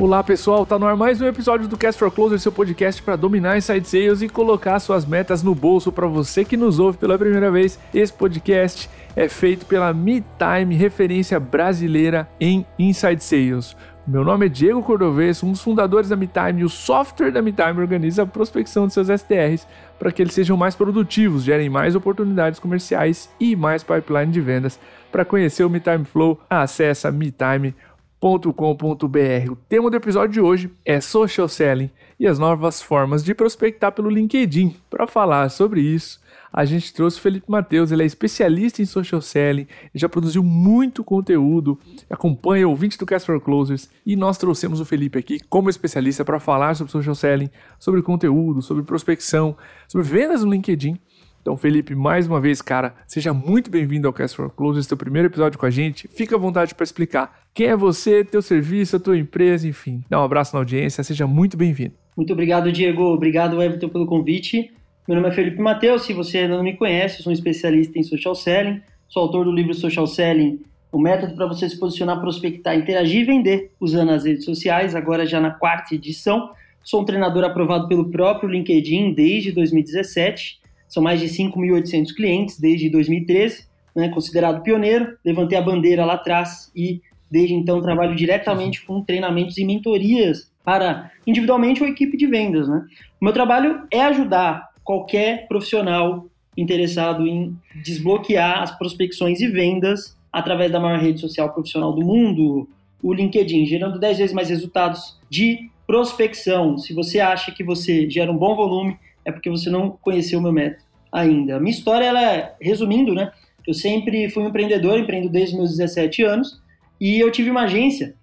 Olá pessoal, tá no ar mais um episódio do Cast for Closer, seu podcast para dominar inside sales e colocar suas metas no bolso para você que nos ouve pela primeira vez. Esse podcast é feito pela MeTime, referência brasileira em inside sales. Meu nome é Diego Cordovez, um dos fundadores da MeTime e o software da MeTime organiza a prospecção de seus STRs para que eles sejam mais produtivos, gerem mais oportunidades comerciais e mais pipeline de vendas. Para conhecer o MeTime Flow, acesse metime.com com.br. O tema do episódio de hoje é social selling e as novas formas de prospectar pelo LinkedIn. Para falar sobre isso, a gente trouxe o Felipe Matheus, ele é especialista em social selling, já produziu muito conteúdo, acompanha ouvinte do Cast for Closers e nós trouxemos o Felipe aqui como especialista para falar sobre social selling, sobre conteúdo, sobre prospecção, sobre vendas no LinkedIn então, Felipe, mais uma vez, cara, seja muito bem-vindo ao Cast for Close, esse é o primeiro episódio com a gente. Fica à vontade para explicar quem é você, teu serviço, a tua empresa, enfim. Dá um abraço na audiência, seja muito bem-vindo. Muito obrigado, Diego. Obrigado, Everton, pelo convite. Meu nome é Felipe Matheus, se você ainda não me conhece, sou um especialista em social selling, sou autor do livro Social Selling, o método para você se posicionar, prospectar, interagir e vender usando as redes sociais, agora já na quarta edição. Sou um treinador aprovado pelo próprio LinkedIn desde 2017 são mais de 5.800 clientes desde 2013, né, considerado pioneiro. Levantei a bandeira lá atrás e desde então trabalho diretamente com treinamentos e mentorias para individualmente ou equipe de vendas. Né? O meu trabalho é ajudar qualquer profissional interessado em desbloquear as prospecções e vendas através da maior rede social profissional do mundo, o LinkedIn, gerando 10 vezes mais resultados de prospecção. Se você acha que você gera um bom volume, é porque você não conheceu o meu método ainda. A minha história, ela é, resumindo, né? Eu sempre fui um empreendedor, empreendo desde meus 17 anos, e eu tive uma agência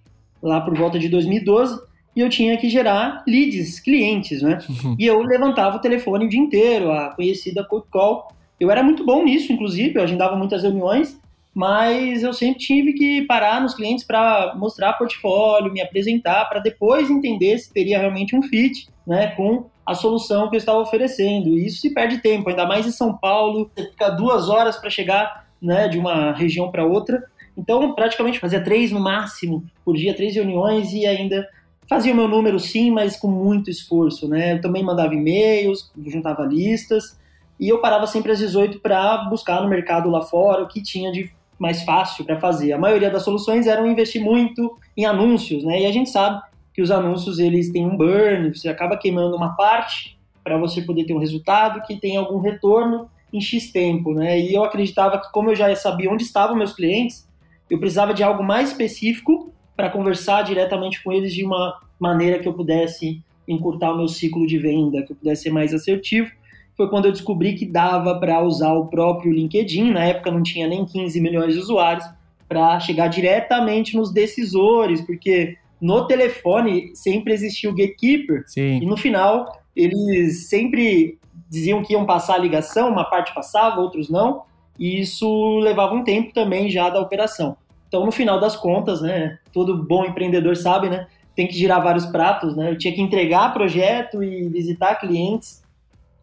lá por volta de 2012, e eu tinha que gerar leads, clientes, né? Uhum. E eu levantava o telefone o dia inteiro, a conhecida cold call. Eu era muito bom nisso, inclusive, eu agendava muitas reuniões, mas eu sempre tive que parar nos clientes para mostrar portfólio, me apresentar, para depois entender se teria realmente um fit né, com a solução que eu estava oferecendo. E isso se perde tempo, ainda mais em São Paulo, você fica duas horas para chegar né, de uma região para outra. Então, praticamente fazia três no máximo por dia, três reuniões e ainda fazia o meu número sim, mas com muito esforço. Né? Eu também mandava e-mails, juntava listas e eu parava sempre às 18 para buscar no mercado lá fora o que tinha de mais fácil para fazer. A maioria das soluções eram investir muito em anúncios, né? E a gente sabe que os anúncios eles têm um burn, você acaba queimando uma parte para você poder ter um resultado que tem algum retorno em X tempo, né? E eu acreditava que como eu já sabia onde estavam meus clientes, eu precisava de algo mais específico para conversar diretamente com eles de uma maneira que eu pudesse encurtar o meu ciclo de venda, que eu pudesse ser mais assertivo foi quando eu descobri que dava para usar o próprio LinkedIn, na época não tinha nem 15 milhões de usuários, para chegar diretamente nos decisores, porque no telefone sempre existia o gatekeeper, Sim. e no final eles sempre diziam que iam passar a ligação, uma parte passava, outros não, e isso levava um tempo também já da operação. Então, no final das contas, né, todo bom empreendedor sabe, né, tem que girar vários pratos, né, eu tinha que entregar projeto e visitar clientes,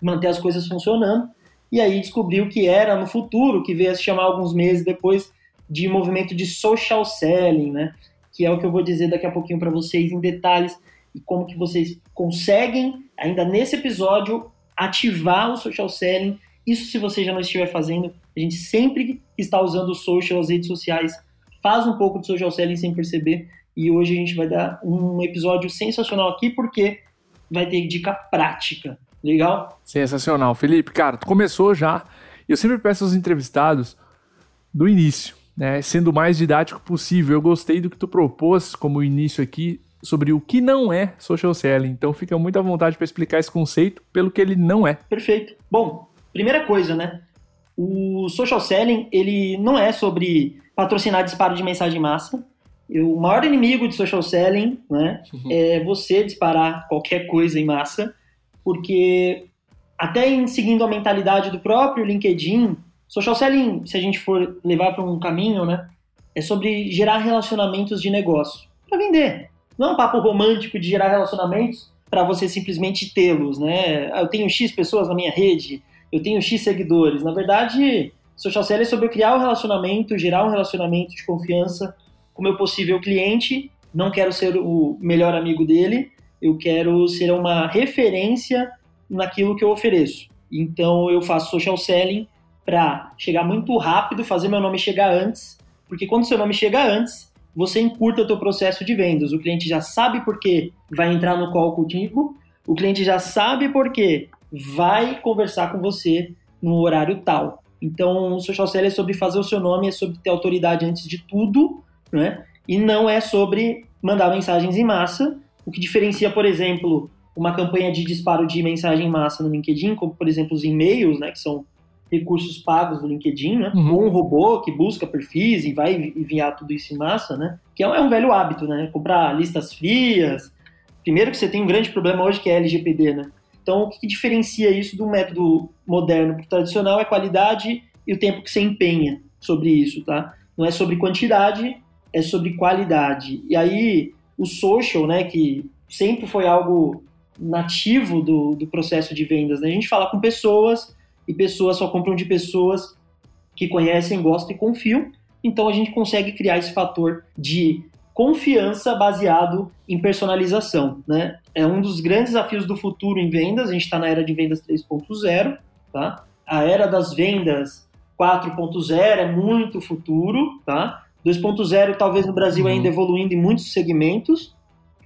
manter as coisas funcionando. E aí descobriu que era no futuro, que veio a se chamar alguns meses depois de movimento de social selling, né? Que é o que eu vou dizer daqui a pouquinho para vocês em detalhes e como que vocês conseguem, ainda nesse episódio, ativar o social selling. Isso se você já não estiver fazendo, a gente sempre está usando o social, as redes sociais, faz um pouco de social selling sem perceber. E hoje a gente vai dar um episódio sensacional aqui porque vai ter dica prática Legal? Sensacional. Felipe, cara, tu começou já. Eu sempre peço aos entrevistados do início, né? Sendo o mais didático possível. Eu gostei do que tu propôs como início aqui sobre o que não é social selling. Então fica muito à vontade para explicar esse conceito pelo que ele não é. Perfeito. Bom, primeira coisa, né? O social selling, ele não é sobre patrocinar disparo de mensagem em massa. O maior inimigo de social selling né, uhum. é você disparar qualquer coisa em massa porque até em seguindo a mentalidade do próprio LinkedIn, social selling, se a gente for levar para um caminho, né, é sobre gerar relacionamentos de negócio para vender. Não é um papo romântico de gerar relacionamentos para você simplesmente tê-los, né? Ah, eu tenho X pessoas na minha rede, eu tenho X seguidores. Na verdade, social selling é sobre criar um relacionamento, gerar um relacionamento de confiança com o meu possível cliente não quero ser o melhor amigo dele, eu quero ser uma referência naquilo que eu ofereço. Então eu faço social selling para chegar muito rápido, fazer meu nome chegar antes, porque quando seu nome chega antes, você encurta o teu processo de vendas. O cliente já sabe por que vai entrar no call contigo, o cliente já sabe por que vai conversar com você no horário tal. Então, o social selling é sobre fazer o seu nome, é sobre ter autoridade antes de tudo, né? E não é sobre mandar mensagens em massa, o que diferencia, por exemplo, uma campanha de disparo de mensagem em massa no LinkedIn, como por exemplo os e-mails, né, que são recursos pagos do LinkedIn, né? Uhum. Ou um robô que busca perfis e vai enviar tudo isso em massa, né? Que é um é velho hábito, né? Comprar listas frias. Primeiro que você tem um grande problema hoje que é LGPD, né? Então, o que diferencia isso do método moderno para o tradicional é qualidade e o tempo que você empenha sobre isso, tá? Não é sobre quantidade, é sobre qualidade. E aí, o social, né, que sempre foi algo nativo do, do processo de vendas, né? A gente fala com pessoas e pessoas só compram de pessoas que conhecem, gostam e confiam. Então, a gente consegue criar esse fator de confiança baseado em personalização, né? É um dos grandes desafios do futuro em vendas. A gente está na era de vendas 3.0, tá? A era das vendas 4.0 é muito futuro, tá? 2.0 talvez no Brasil uhum. ainda evoluindo em muitos segmentos.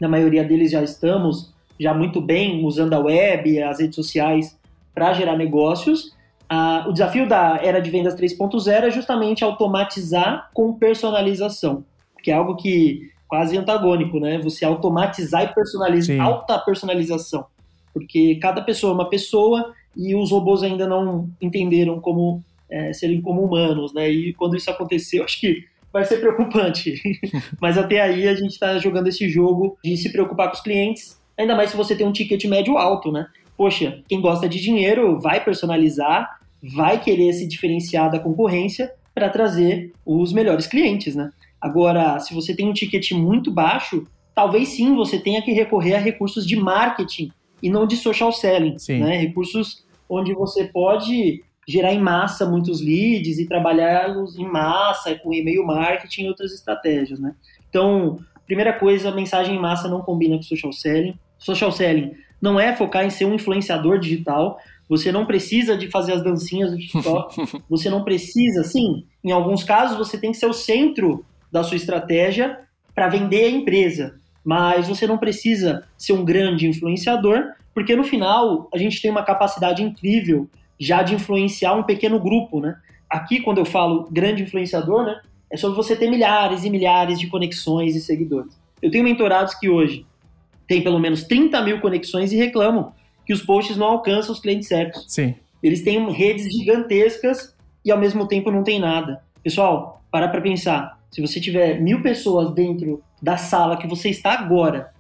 Na maioria deles já estamos já muito bem usando a web, as redes sociais para gerar negócios. Ah, o desafio da era de vendas 3.0 é justamente automatizar com personalização que é algo que quase antagônico, né? Você automatizar e personalizar, Sim. alta personalização, porque cada pessoa é uma pessoa e os robôs ainda não entenderam como é, serem como humanos, né? E quando isso acontecer, eu acho que vai ser preocupante. Mas até aí a gente está jogando esse jogo de se preocupar com os clientes, ainda mais se você tem um ticket médio alto, né? Poxa, quem gosta de dinheiro vai personalizar, vai querer se diferenciar da concorrência para trazer os melhores clientes, né? Agora, se você tem um ticket muito baixo, talvez sim você tenha que recorrer a recursos de marketing e não de social selling, né? Recursos onde você pode gerar em massa muitos leads e trabalhá-los em massa com e-mail marketing e outras estratégias, né? Então, primeira coisa, mensagem em massa não combina com social selling. Social selling não é focar em ser um influenciador digital. Você não precisa de fazer as dancinhas do TikTok. você não precisa, sim. Em alguns casos, você tem que ser o centro da sua estratégia para vender a empresa. Mas você não precisa ser um grande influenciador, porque no final a gente tem uma capacidade incrível já de influenciar um pequeno grupo, né? Aqui, quando eu falo grande influenciador, né, é sobre você ter milhares e milhares de conexões e seguidores. Eu tenho mentorados que hoje têm pelo menos 30 mil conexões e reclamam que os posts não alcançam os clientes certos. Sim. Eles têm redes gigantescas e ao mesmo tempo não tem nada. Pessoal, para para pensar. Se você tiver mil pessoas dentro da sala que você está agora,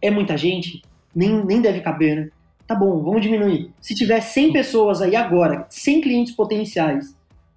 é muita gente? Nem, nem deve caber, né? Tá bom, vamos diminuir. Se tiver 100 pessoas aí agora, 100 clientes potenciais,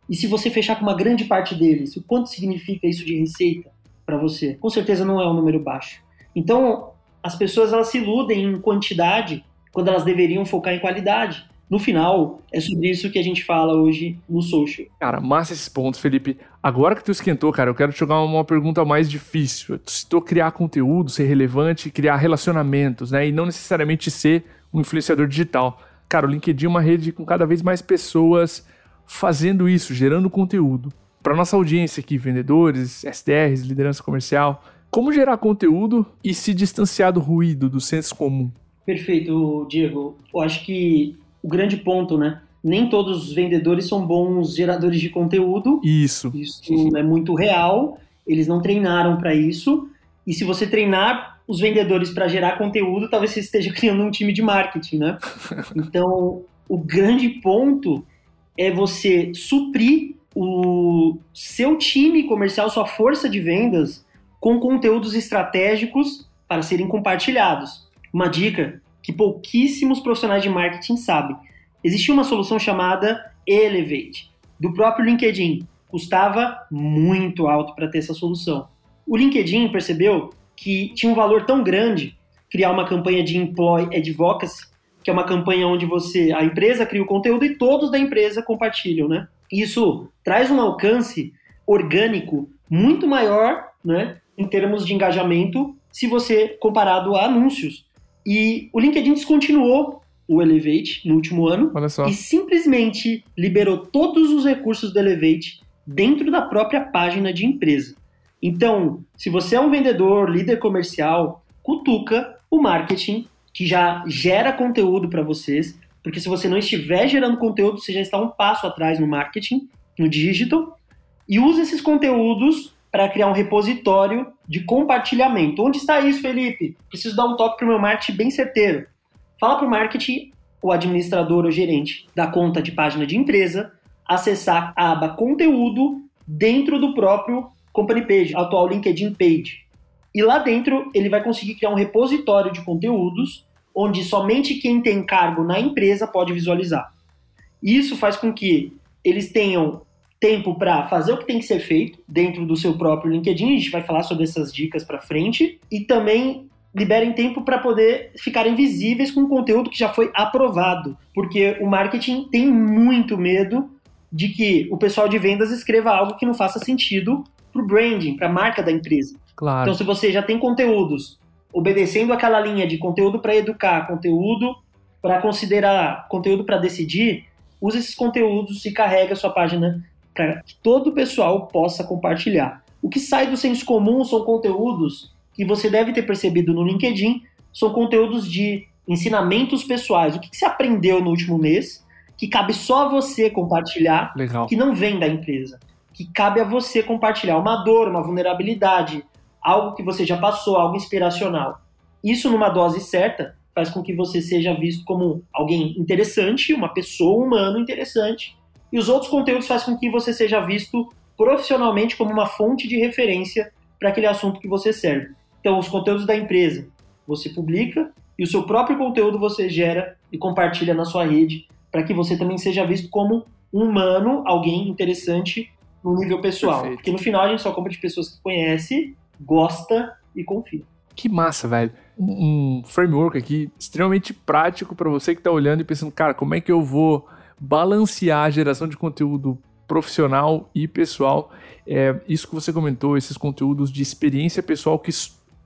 e se você fechar com uma grande parte deles, o quanto significa isso de receita para você? Com certeza não é um número baixo. Então, as pessoas elas se iludem em quantidade quando elas deveriam focar em qualidade no final, é sobre isso que a gente fala hoje no social. Cara, massa esses pontos, Felipe. Agora que tu esquentou, cara, eu quero te jogar uma pergunta mais difícil. Tu citou criar conteúdo, ser relevante, criar relacionamentos, né? E não necessariamente ser um influenciador digital. Cara, o LinkedIn é uma rede com cada vez mais pessoas fazendo isso, gerando conteúdo. Para nossa audiência aqui, vendedores, SDRs, liderança comercial, como gerar conteúdo e se distanciar do ruído, do senso comum? Perfeito, Diego. Eu acho que o grande ponto, né? Nem todos os vendedores são bons geradores de conteúdo. Isso. Isso é muito real. Eles não treinaram para isso. E se você treinar os vendedores para gerar conteúdo, talvez você esteja criando um time de marketing, né? Então, o grande ponto é você suprir o seu time comercial, sua força de vendas, com conteúdos estratégicos para serem compartilhados. Uma dica que pouquíssimos profissionais de marketing sabem. Existia uma solução chamada Elevate, do próprio LinkedIn. Custava muito alto para ter essa solução. O LinkedIn percebeu que tinha um valor tão grande criar uma campanha de Employee Advocacy, que é uma campanha onde você, a empresa cria o conteúdo e todos da empresa compartilham, né? Isso traz um alcance orgânico muito maior, né, em termos de engajamento se você comparado a anúncios. E o LinkedIn descontinuou o Elevate no último ano e simplesmente liberou todos os recursos do Elevate dentro da própria página de empresa. Então, se você é um vendedor, líder comercial, cutuca o marketing que já gera conteúdo para vocês, porque se você não estiver gerando conteúdo, você já está um passo atrás no marketing, no digital, e use esses conteúdos para criar um repositório de compartilhamento. Onde está isso, Felipe? Preciso dar um toque para o meu marketing bem certeiro. Fala para o marketing, o administrador ou gerente da conta de página de empresa, acessar a aba conteúdo dentro do próprio company page, atual LinkedIn page. E lá dentro ele vai conseguir criar um repositório de conteúdos onde somente quem tem cargo na empresa pode visualizar. Isso faz com que eles tenham tempo para fazer o que tem que ser feito dentro do seu próprio LinkedIn. A gente vai falar sobre essas dicas para frente e também liberem tempo para poder ficarem visíveis com conteúdo que já foi aprovado, porque o marketing tem muito medo de que o pessoal de vendas escreva algo que não faça sentido para o branding, para a marca da empresa. Claro. Então, se você já tem conteúdos obedecendo aquela linha de conteúdo para educar, conteúdo para considerar, conteúdo para decidir, use esses conteúdos e carrega a sua página para que todo o pessoal possa compartilhar. O que sai do senso comum são conteúdos que você deve ter percebido no LinkedIn, são conteúdos de ensinamentos pessoais. O que você aprendeu no último mês que cabe só a você compartilhar, Legal. que não vem da empresa, que cabe a você compartilhar uma dor, uma vulnerabilidade, algo que você já passou, algo inspiracional. Isso numa dose certa faz com que você seja visto como alguém interessante, uma pessoa humana interessante, e os outros conteúdos fazem com que você seja visto profissionalmente como uma fonte de referência para aquele assunto que você serve. Então, os conteúdos da empresa você publica e o seu próprio conteúdo você gera e compartilha na sua rede para que você também seja visto como um humano, alguém interessante no nível pessoal. Perfeito. Porque no final a gente só compra de pessoas que conhece gosta e confia. Que massa, velho. Um framework aqui extremamente prático para você que está olhando e pensando, cara, como é que eu vou balancear a geração de conteúdo profissional e pessoal? É, isso que você comentou, esses conteúdos de experiência pessoal que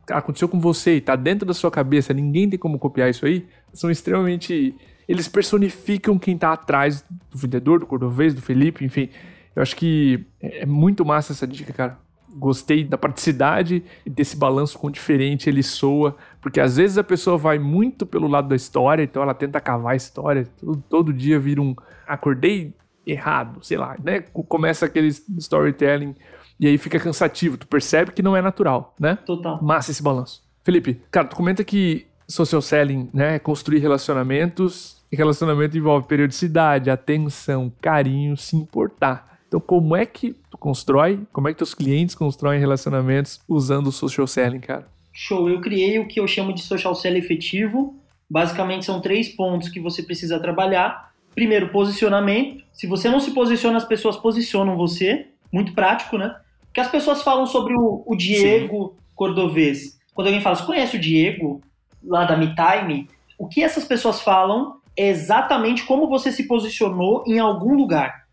aconteceu com você e está dentro da sua cabeça, ninguém tem como copiar isso aí, são extremamente. Eles personificam quem está atrás do vendedor, do cordovês, do Felipe, enfim. Eu acho que é muito massa essa dica, cara gostei da praticidade e desse balanço com diferente ele soa, porque às vezes a pessoa vai muito pelo lado da história, então ela tenta cavar a história, todo, todo dia vira um acordei errado, sei lá, né? Começa aquele storytelling e aí fica cansativo, tu percebe que não é natural, né? Total. Massa esse balanço. Felipe, cara, tu comenta que social selling, né, é construir relacionamentos, e relacionamento envolve periodicidade, atenção, carinho, se importar. Então, como é que tu constrói, como é que teus clientes constroem relacionamentos usando o social selling, cara? Show, eu criei o que eu chamo de social selling efetivo. Basicamente são três pontos que você precisa trabalhar. Primeiro, posicionamento. Se você não se posiciona, as pessoas posicionam você. Muito prático, né? Porque as pessoas falam sobre o, o Diego Sim. Cordovez. Quando alguém fala, você conhece o Diego, lá da MeTime? O que essas pessoas falam é exatamente como você se posicionou em algum lugar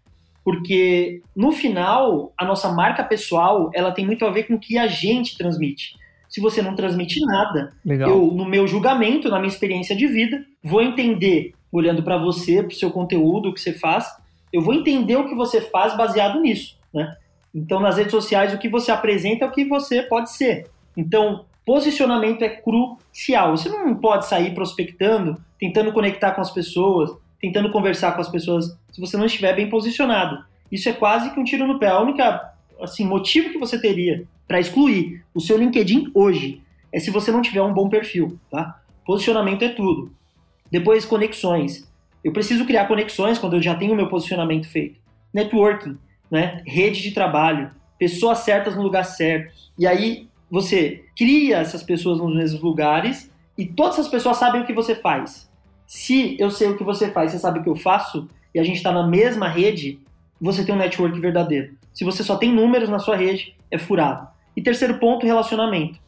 porque no final a nossa marca pessoal ela tem muito a ver com o que a gente transmite. Se você não transmite nada, Legal. eu no meu julgamento, na minha experiência de vida, vou entender olhando para você, para o seu conteúdo, o que você faz, eu vou entender o que você faz baseado nisso, né? Então nas redes sociais o que você apresenta é o que você pode ser. Então posicionamento é crucial. Você não pode sair prospectando, tentando conectar com as pessoas, tentando conversar com as pessoas se você não estiver bem posicionado. Isso é quase que um tiro no pé. A única assim, motivo que você teria para excluir o seu LinkedIn hoje é se você não tiver um bom perfil, tá? Posicionamento é tudo. Depois, conexões. Eu preciso criar conexões quando eu já tenho o meu posicionamento feito. Networking, né? Rede de trabalho, pessoas certas no lugar certo. E aí você cria essas pessoas nos mesmos lugares e todas essas pessoas sabem o que você faz. Se eu sei o que você faz, você sabe o que eu faço, e a gente está na mesma rede, você tem um network verdadeiro. Se você só tem números na sua rede, é furado. E terceiro ponto, relacionamento.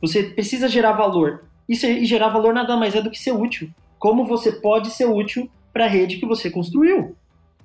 Você precisa gerar valor. E, e gerar valor nada mais é do que ser útil. Como você pode ser útil para a rede que você construiu?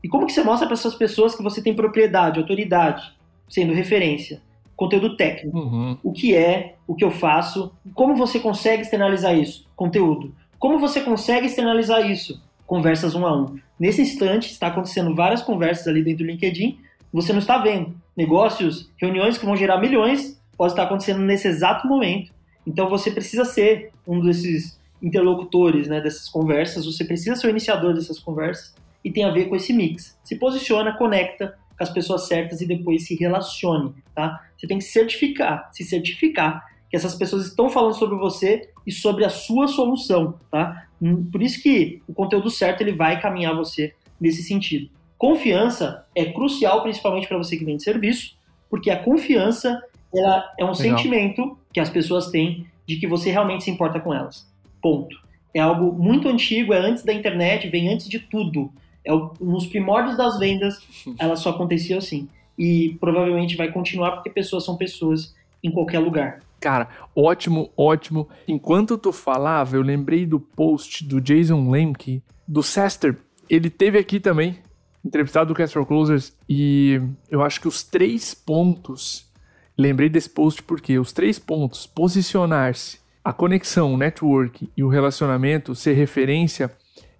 E como que você mostra para essas pessoas que você tem propriedade, autoridade, sendo referência? conteúdo técnico. Uhum. O que é, o que eu faço, como você consegue externalizar isso? Conteúdo. Como você consegue externalizar isso? Conversas um a um. Nesse instante, está acontecendo várias conversas ali dentro do LinkedIn, você não está vendo. Negócios, reuniões que vão gerar milhões, pode estar acontecendo nesse exato momento. Então você precisa ser um desses interlocutores né, dessas conversas, você precisa ser o iniciador dessas conversas e tem a ver com esse mix. Se posiciona, conecta com as pessoas certas e depois se relacione, tá? Você tem que certificar, se certificar que essas pessoas estão falando sobre você e sobre a sua solução, tá? Por isso que o conteúdo certo ele vai caminhar você nesse sentido. Confiança é crucial, principalmente para você que vende serviço, porque a confiança ela é um Legal. sentimento que as pessoas têm de que você realmente se importa com elas. Ponto. É algo muito antigo, é antes da internet, vem antes de tudo. É o, nos primórdios das vendas, ela só acontecia assim. E provavelmente vai continuar porque pessoas são pessoas em qualquer lugar. Cara, ótimo, ótimo. Enquanto tu falava, eu lembrei do post do Jason Lemke, do Sester. Ele teve aqui também, entrevistado do Cast for Closers, e eu acho que os três pontos. Lembrei desse post porque os três pontos: posicionar-se, a conexão, o network e o relacionamento, ser referência,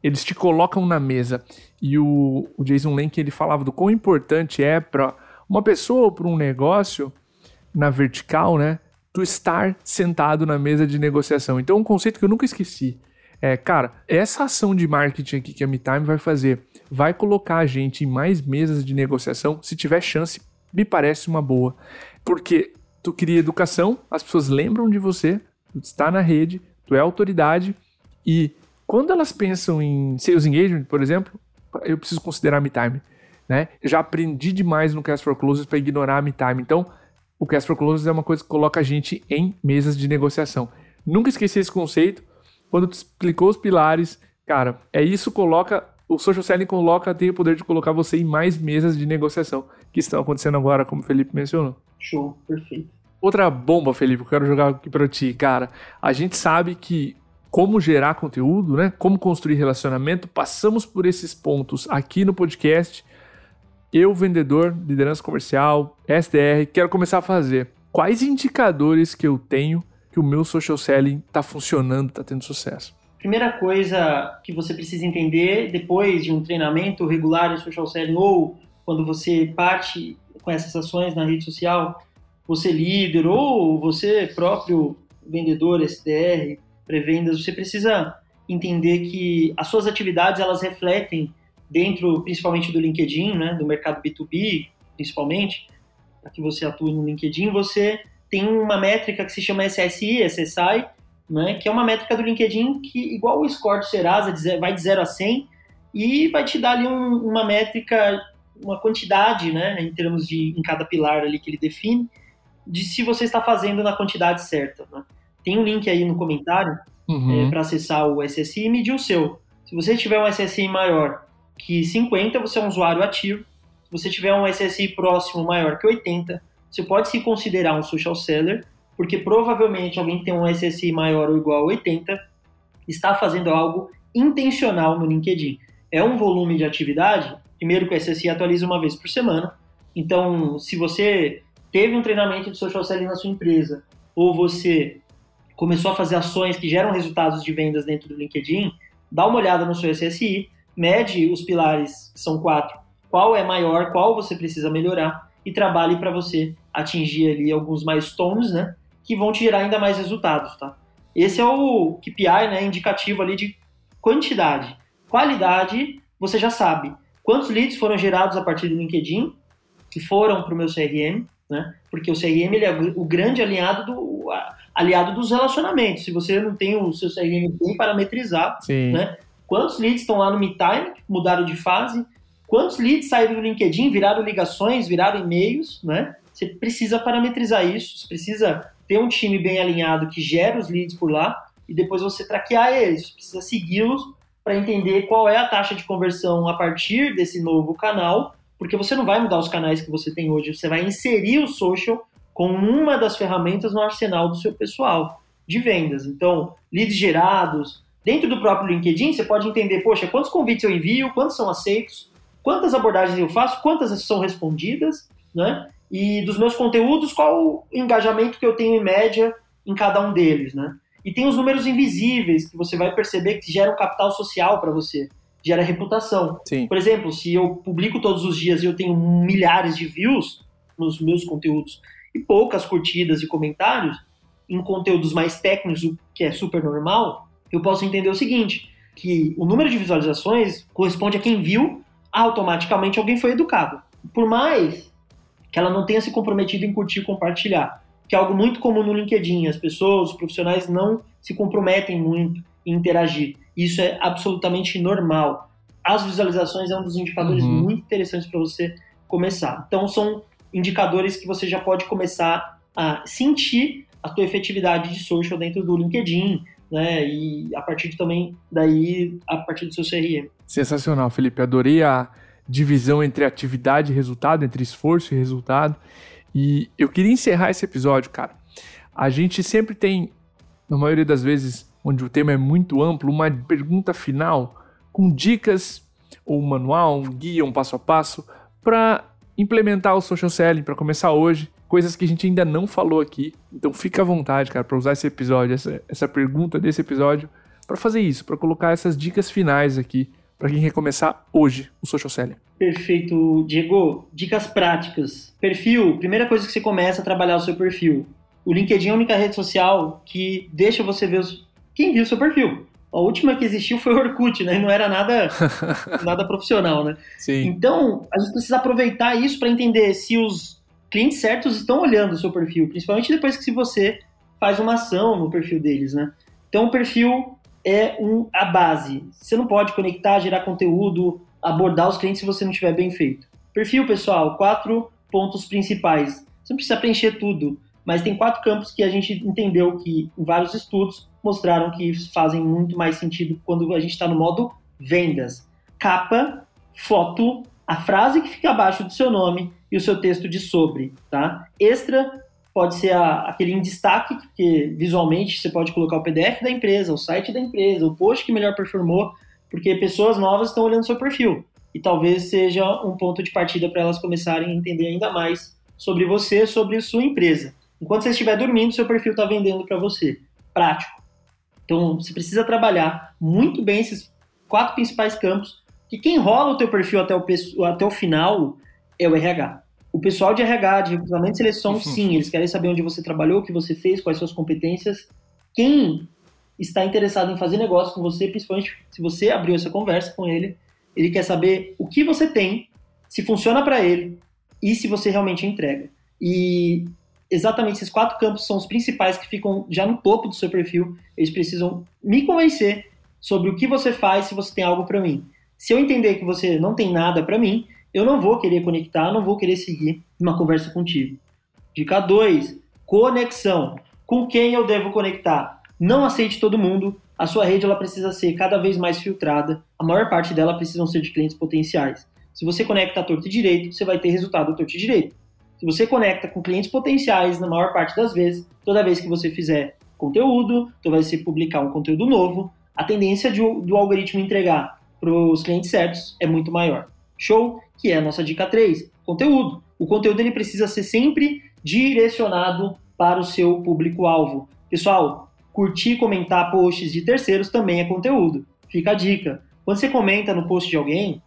eles te colocam na mesa. E o, o Jason Lenk ele falava do quão importante é para uma pessoa ou para um negócio na vertical, né? Tu estar sentado na mesa de negociação. Então, um conceito que eu nunca esqueci é, cara, essa ação de marketing aqui que a MeTime vai fazer vai colocar a gente em mais mesas de negociação. Se tiver chance, me parece uma boa. Porque tu cria educação, as pessoas lembram de você, tu está na rede, tu é autoridade e quando elas pensam em sales engagement, por exemplo, eu preciso considerar a MeTime. Né? Já aprendi demais no Cast for Closes para ignorar a MeTime. Então, o Cast for Closes é uma coisa que coloca a gente em mesas de negociação. Nunca esqueci esse conceito. Quando tu explicou os pilares, cara, é isso coloca o social selling coloca tem o poder de colocar você em mais mesas de negociação que estão acontecendo agora, como o Felipe mencionou. Show, perfeito. Outra bomba, Felipe, eu quero jogar aqui para ti, cara. A gente sabe que como gerar conteúdo, né? Como construir relacionamento. Passamos por esses pontos aqui no podcast. Eu, vendedor, liderança comercial, SDR, quero começar a fazer. Quais indicadores que eu tenho que o meu social selling está funcionando, está tendo sucesso? Primeira coisa que você precisa entender depois de um treinamento regular de social selling ou quando você parte com essas ações na rede social, você líder ou você próprio vendedor, SDR, pré-vendas, você precisa entender que as suas atividades elas refletem dentro, principalmente do LinkedIn, né, do mercado B2B, principalmente, para que você atue no LinkedIn, você tem uma métrica que se chama SSI, SSI, né, que é uma métrica do LinkedIn que, igual o score do Serasa, vai de 0 a 100 e vai te dar ali um, uma métrica, uma quantidade, né, em termos de, em cada pilar ali que ele define, de se você está fazendo na quantidade certa. Né? Tem um link aí no comentário uhum. é, para acessar o SSI e medir o seu. Se você tiver um SSI maior que 50, você é um usuário ativo. Se você tiver um SSI próximo maior que 80, você pode se considerar um social seller, porque provavelmente alguém que tem um SSI maior ou igual a 80 está fazendo algo intencional no LinkedIn. É um volume de atividade, primeiro que o SSI atualiza uma vez por semana. Então, se você teve um treinamento de social selling na sua empresa, ou você começou a fazer ações que geram resultados de vendas dentro do LinkedIn, dá uma olhada no seu SSI, mede os pilares, que são quatro, qual é maior, qual você precisa melhorar e trabalhe para você atingir ali alguns milestones, né, que vão te gerar ainda mais resultados, tá? Esse é o KPI, né, indicativo ali de quantidade. Qualidade, você já sabe. Quantos leads foram gerados a partir do LinkedIn que foram para o meu CRM, né? Porque o CRM ele é o grande aliado do aliado dos relacionamentos. Se você não tem o seu CRM bem parametrizado, Sim. né? Quantos leads estão lá no MeTime, mudaram de fase? Quantos leads saíram do LinkedIn, viraram ligações, viraram e-mails, né? Você precisa parametrizar isso, você precisa ter um time bem alinhado que gera os leads por lá e depois você traquear eles, você precisa segui-los para entender qual é a taxa de conversão a partir desse novo canal, porque você não vai mudar os canais que você tem hoje, você vai inserir o social com uma das ferramentas no arsenal do seu pessoal de vendas. Então, leads gerados. Dentro do próprio LinkedIn, você pode entender, poxa, quantos convites eu envio, quantos são aceitos, quantas abordagens eu faço, quantas são respondidas, né? E dos meus conteúdos, qual o engajamento que eu tenho em média em cada um deles, né? E tem os números invisíveis que você vai perceber que geram capital social para você, gera reputação. Sim. Por exemplo, se eu publico todos os dias e eu tenho milhares de views nos meus conteúdos e poucas curtidas e comentários, em conteúdos mais técnicos, o que é super normal, eu posso entender o seguinte, que o número de visualizações corresponde a quem viu, automaticamente alguém foi educado. Por mais que ela não tenha se comprometido em curtir e compartilhar, que é algo muito comum no LinkedIn, as pessoas, os profissionais não se comprometem muito em interagir. Isso é absolutamente normal. As visualizações é um dos indicadores uhum. muito interessantes para você começar. Então são indicadores que você já pode começar a sentir a tua efetividade de social dentro do LinkedIn, né? E a partir de, também daí, a partir do seu CRM. Sensacional, Felipe. Adorei a divisão entre atividade e resultado, entre esforço e resultado. E eu queria encerrar esse episódio, cara. A gente sempre tem, na maioria das vezes, onde o tema é muito amplo, uma pergunta final com dicas ou um manual, um guia, um passo a passo para implementar o social selling, para começar hoje coisas que a gente ainda não falou aqui. Então fica à vontade, cara, para usar esse episódio, essa, essa pergunta desse episódio, para fazer isso, para colocar essas dicas finais aqui para quem quer começar hoje o social selling. Perfeito, Diego. Dicas práticas. Perfil, primeira coisa que você começa a trabalhar o seu perfil. O LinkedIn é a única rede social que deixa você ver os... quem viu o seu perfil. A última que existiu foi o Orkut, né? Não era nada, nada profissional, né? Sim. Então, a gente precisa aproveitar isso para entender se os clientes certos estão olhando o seu perfil, principalmente depois que se você faz uma ação no perfil deles, né? Então, o perfil é um, a base. Você não pode conectar, gerar conteúdo, abordar os clientes se você não tiver bem feito. Perfil, pessoal, quatro pontos principais. Você não precisa preencher tudo, mas tem quatro campos que a gente entendeu que em vários estudos mostraram que fazem muito mais sentido quando a gente está no modo vendas. Capa, foto, a frase que fica abaixo do seu nome e o seu texto de sobre, tá? Extra pode ser a, aquele em destaque, porque visualmente você pode colocar o PDF da empresa, o site da empresa, o post que melhor performou, porque pessoas novas estão olhando seu perfil. E talvez seja um ponto de partida para elas começarem a entender ainda mais sobre você, sobre sua empresa. Enquanto você estiver dormindo, seu perfil está vendendo para você. Prático. Então, você precisa trabalhar muito bem esses quatro principais campos, que quem rola o teu perfil até o, até o final é o RH. O pessoal de RH, de recrutamento e seleção, uhum. sim, eles querem saber onde você trabalhou, o que você fez, quais suas competências. Quem está interessado em fazer negócio com você, principalmente se você abriu essa conversa com ele, ele quer saber o que você tem, se funciona para ele e se você realmente entrega. E exatamente esses quatro campos são os principais que ficam já no topo do seu perfil. Eles precisam me convencer sobre o que você faz, se você tem algo para mim. Se eu entender que você não tem nada para mim, eu não vou querer conectar, não vou querer seguir uma conversa contigo. Dica 2, conexão. Com quem eu devo conectar? Não aceite todo mundo. A sua rede ela precisa ser cada vez mais filtrada. A maior parte dela precisam ser de clientes potenciais. Se você conecta a torto e direito, você vai ter resultado a torto e direito. Se você conecta com clientes potenciais, na maior parte das vezes, toda vez que você fizer conteúdo, toda vez que você publicar um conteúdo novo, a tendência de, do algoritmo entregar para os clientes certos é muito maior. Show? Que é a nossa dica 3, conteúdo. O conteúdo ele precisa ser sempre direcionado para o seu público-alvo. Pessoal, curtir e comentar posts de terceiros também é conteúdo. Fica a dica. Quando você comenta no post de alguém,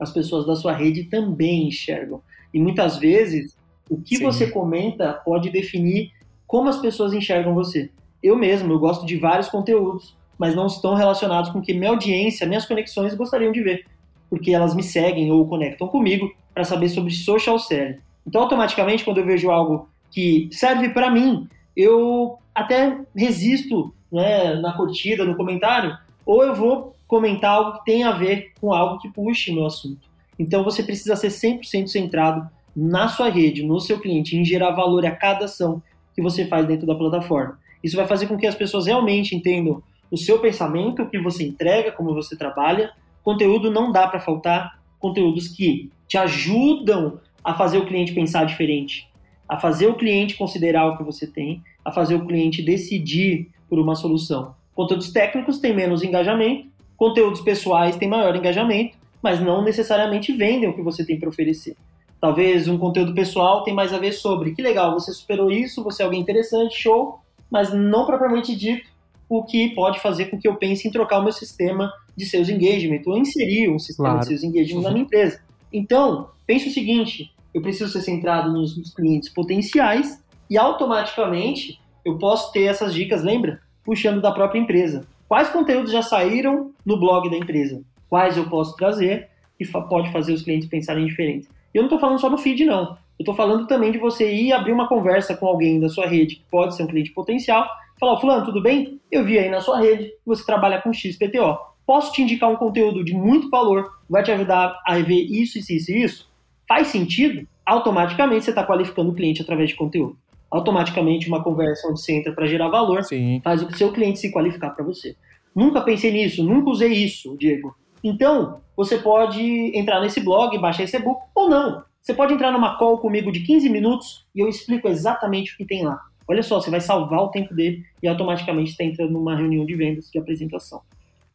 as pessoas da sua rede também enxergam. E muitas vezes, o que Sim. você comenta pode definir como as pessoas enxergam você. Eu mesmo, eu gosto de vários conteúdos, mas não estão relacionados com o que minha audiência, minhas conexões gostariam de ver porque elas me seguem ou conectam comigo para saber sobre social selling. Então, automaticamente, quando eu vejo algo que serve para mim, eu até resisto né, na curtida, no comentário, ou eu vou comentar algo que tem a ver com algo que puxe meu assunto. Então, você precisa ser 100% centrado na sua rede, no seu cliente, em gerar valor a cada ação que você faz dentro da plataforma. Isso vai fazer com que as pessoas realmente entendam o seu pensamento, o que você entrega, como você trabalha, Conteúdo não dá para faltar, conteúdos que te ajudam a fazer o cliente pensar diferente, a fazer o cliente considerar o que você tem, a fazer o cliente decidir por uma solução. Conteúdos técnicos têm menos engajamento, conteúdos pessoais têm maior engajamento, mas não necessariamente vendem o que você tem para oferecer. Talvez um conteúdo pessoal tem mais a ver sobre que legal, você superou isso, você é alguém interessante, show, mas não propriamente dito o que pode fazer com que eu pense em trocar o meu sistema de seus engagement ou inserir um sistema claro. de seus engagement na minha empresa. Então, pense o seguinte: eu preciso ser centrado nos, nos clientes potenciais e automaticamente eu posso ter essas dicas, lembra? Puxando da própria empresa. Quais conteúdos já saíram no blog da empresa? Quais eu posso trazer e fa pode fazer os clientes pensarem diferente? Eu não estou falando só no feed, não. Eu estou falando também de você ir abrir uma conversa com alguém da sua rede, que pode ser um cliente potencial, falar, fulano, tudo bem? Eu vi aí na sua rede que você trabalha com XPTO. Posso te indicar um conteúdo de muito valor, vai te ajudar a ver isso, isso, isso e isso? Faz sentido? Automaticamente você está qualificando o cliente através de conteúdo. Automaticamente uma conversa onde você entra para gerar valor Sim. faz o seu cliente se qualificar para você. Nunca pensei nisso, nunca usei isso, Diego. Então, você pode entrar nesse blog, baixar esse e-book ou não. Você pode entrar numa call comigo de 15 minutos e eu explico exatamente o que tem lá. Olha só, você vai salvar o tempo dele e automaticamente está entrando numa reunião de vendas, de apresentação.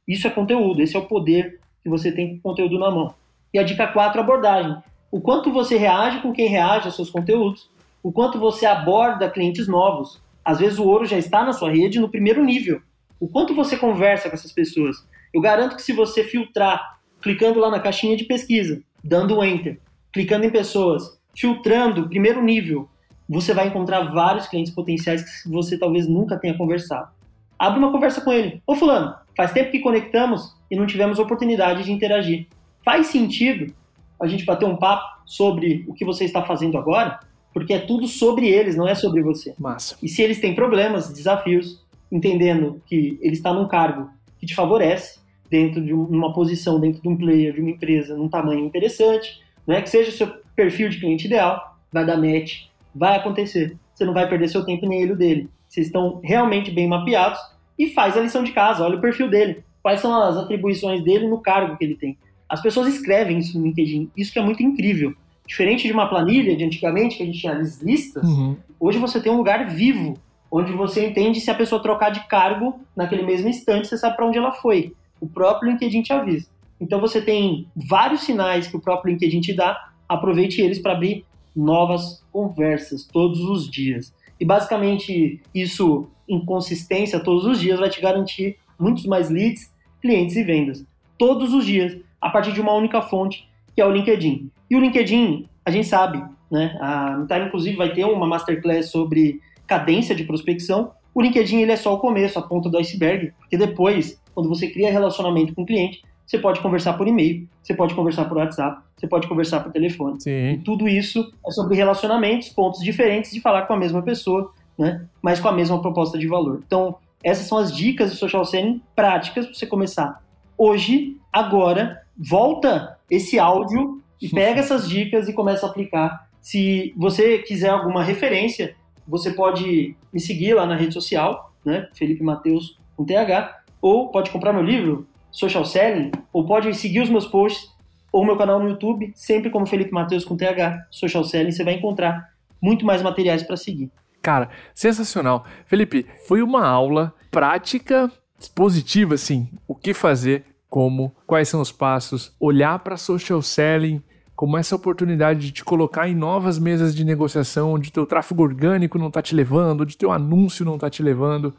Isso é conteúdo, esse é o poder que você tem com conteúdo na mão. E a dica 4, abordagem. O quanto você reage com quem reage aos seus conteúdos, o quanto você aborda clientes novos. Às vezes o ouro já está na sua rede no primeiro nível. O quanto você conversa com essas pessoas. Eu garanto que se você filtrar, clicando lá na caixinha de pesquisa, dando enter, clicando em pessoas, filtrando primeiro nível, você vai encontrar vários clientes potenciais que você talvez nunca tenha conversado. Abre uma conversa com ele. Ô fulano, faz tempo que conectamos e não tivemos oportunidade de interagir. Faz sentido a gente bater um papo sobre o que você está fazendo agora? Porque é tudo sobre eles, não é sobre você. Massa. E se eles têm problemas, desafios, entendendo que ele está num cargo que te favorece, dentro de uma posição, dentro de um player, de uma empresa, num tamanho interessante, né, que seja o seu perfil de cliente ideal, vai dar match, vai acontecer. Você não vai perder seu tempo nem ele dele. Vocês estão realmente bem mapeados e faz a lição de casa, olha o perfil dele. Quais são as atribuições dele no cargo que ele tem. As pessoas escrevem isso no LinkedIn, isso que é muito incrível. Diferente de uma planilha de antigamente, que a gente tinha as listas, uhum. hoje você tem um lugar vivo, onde você entende se a pessoa trocar de cargo naquele mesmo instante, você sabe para onde ela foi. O próprio LinkedIn te avisa. Então você tem vários sinais que o próprio LinkedIn te dá, aproveite eles para abrir novas conversas todos os dias. E basicamente isso em consistência todos os dias vai te garantir muitos mais leads, clientes e vendas. Todos os dias, a partir de uma única fonte, que é o LinkedIn. E o LinkedIn, a gente sabe, né? A Mitime, inclusive, vai ter uma masterclass sobre cadência de prospecção. O LinkedIn ele é só o começo, a ponta do iceberg, porque depois, quando você cria relacionamento com o cliente, você pode conversar por e-mail, você pode conversar por WhatsApp, você pode conversar por telefone. Sim. E tudo isso é sobre relacionamentos, pontos diferentes de falar com a mesma pessoa, né? Mas com a mesma proposta de valor. Então, essas são as dicas de social selling práticas para você começar hoje, agora, volta esse áudio e pega essas dicas e começa a aplicar. Se você quiser alguma referência, você pode me seguir lá na rede social, né? Felipe Mateus com TH, ou pode comprar meu livro, Social Selling, ou pode seguir os meus posts ou meu canal no YouTube, sempre como Felipe Matheus com TH, Social Selling, você vai encontrar muito mais materiais para seguir. Cara, sensacional. Felipe, foi uma aula prática, positiva, assim, o que fazer, como, quais são os passos, olhar para social selling como essa oportunidade de te colocar em novas mesas de negociação, onde teu tráfego orgânico não está te levando, onde teu anúncio não está te levando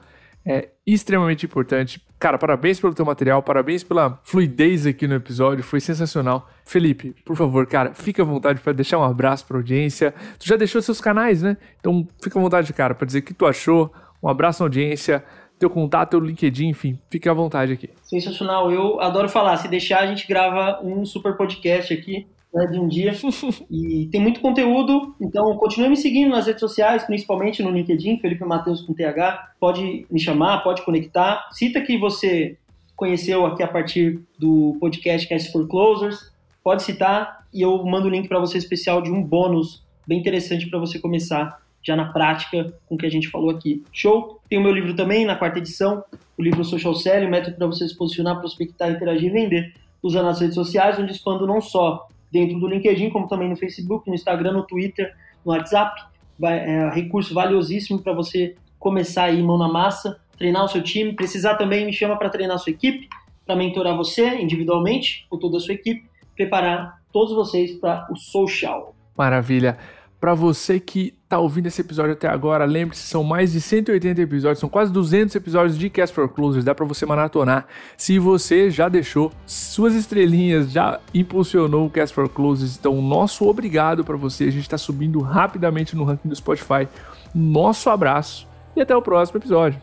é extremamente importante. Cara, parabéns pelo teu material, parabéns pela fluidez aqui no episódio, foi sensacional. Felipe, por favor, cara, fica à vontade para deixar um abraço para audiência. Tu já deixou seus canais, né? Então fica à vontade, cara, para dizer o que tu achou. Um abraço na audiência, teu contato, teu LinkedIn, enfim, fica à vontade aqui. Sensacional, eu adoro falar. Se deixar, a gente grava um super podcast aqui né, de um dia. E tem muito conteúdo, então continue me seguindo nas redes sociais, principalmente no LinkedIn, Felipe Matheus com TH. Pode me chamar, pode conectar. Cita que você conheceu aqui a partir do podcast Cast for Closers. Pode citar e eu mando o link para você especial de um bônus bem interessante para você começar já na prática com o que a gente falou aqui. Show? Tem o meu livro também, na quarta edição, o livro Social Selling, método para você se posicionar, prospectar, interagir e vender, usando as redes sociais, onde expando não só dentro do LinkedIn, como também no Facebook, no Instagram, no Twitter, no WhatsApp. É recurso valiosíssimo para você começar aí mão na massa, treinar o seu time. Precisar também, me chama para treinar a sua equipe, para mentorar você individualmente ou toda a sua equipe, preparar todos vocês para o social. Maravilha. Para você que tá ouvindo esse episódio até agora, lembre-se, são mais de 180 episódios, são quase 200 episódios de Cast for Closers, dá para você maratonar. Se você já deixou suas estrelinhas, já impulsionou o Cast for Closers, então nosso obrigado para você. A gente está subindo rapidamente no ranking do Spotify. Nosso abraço e até o próximo episódio.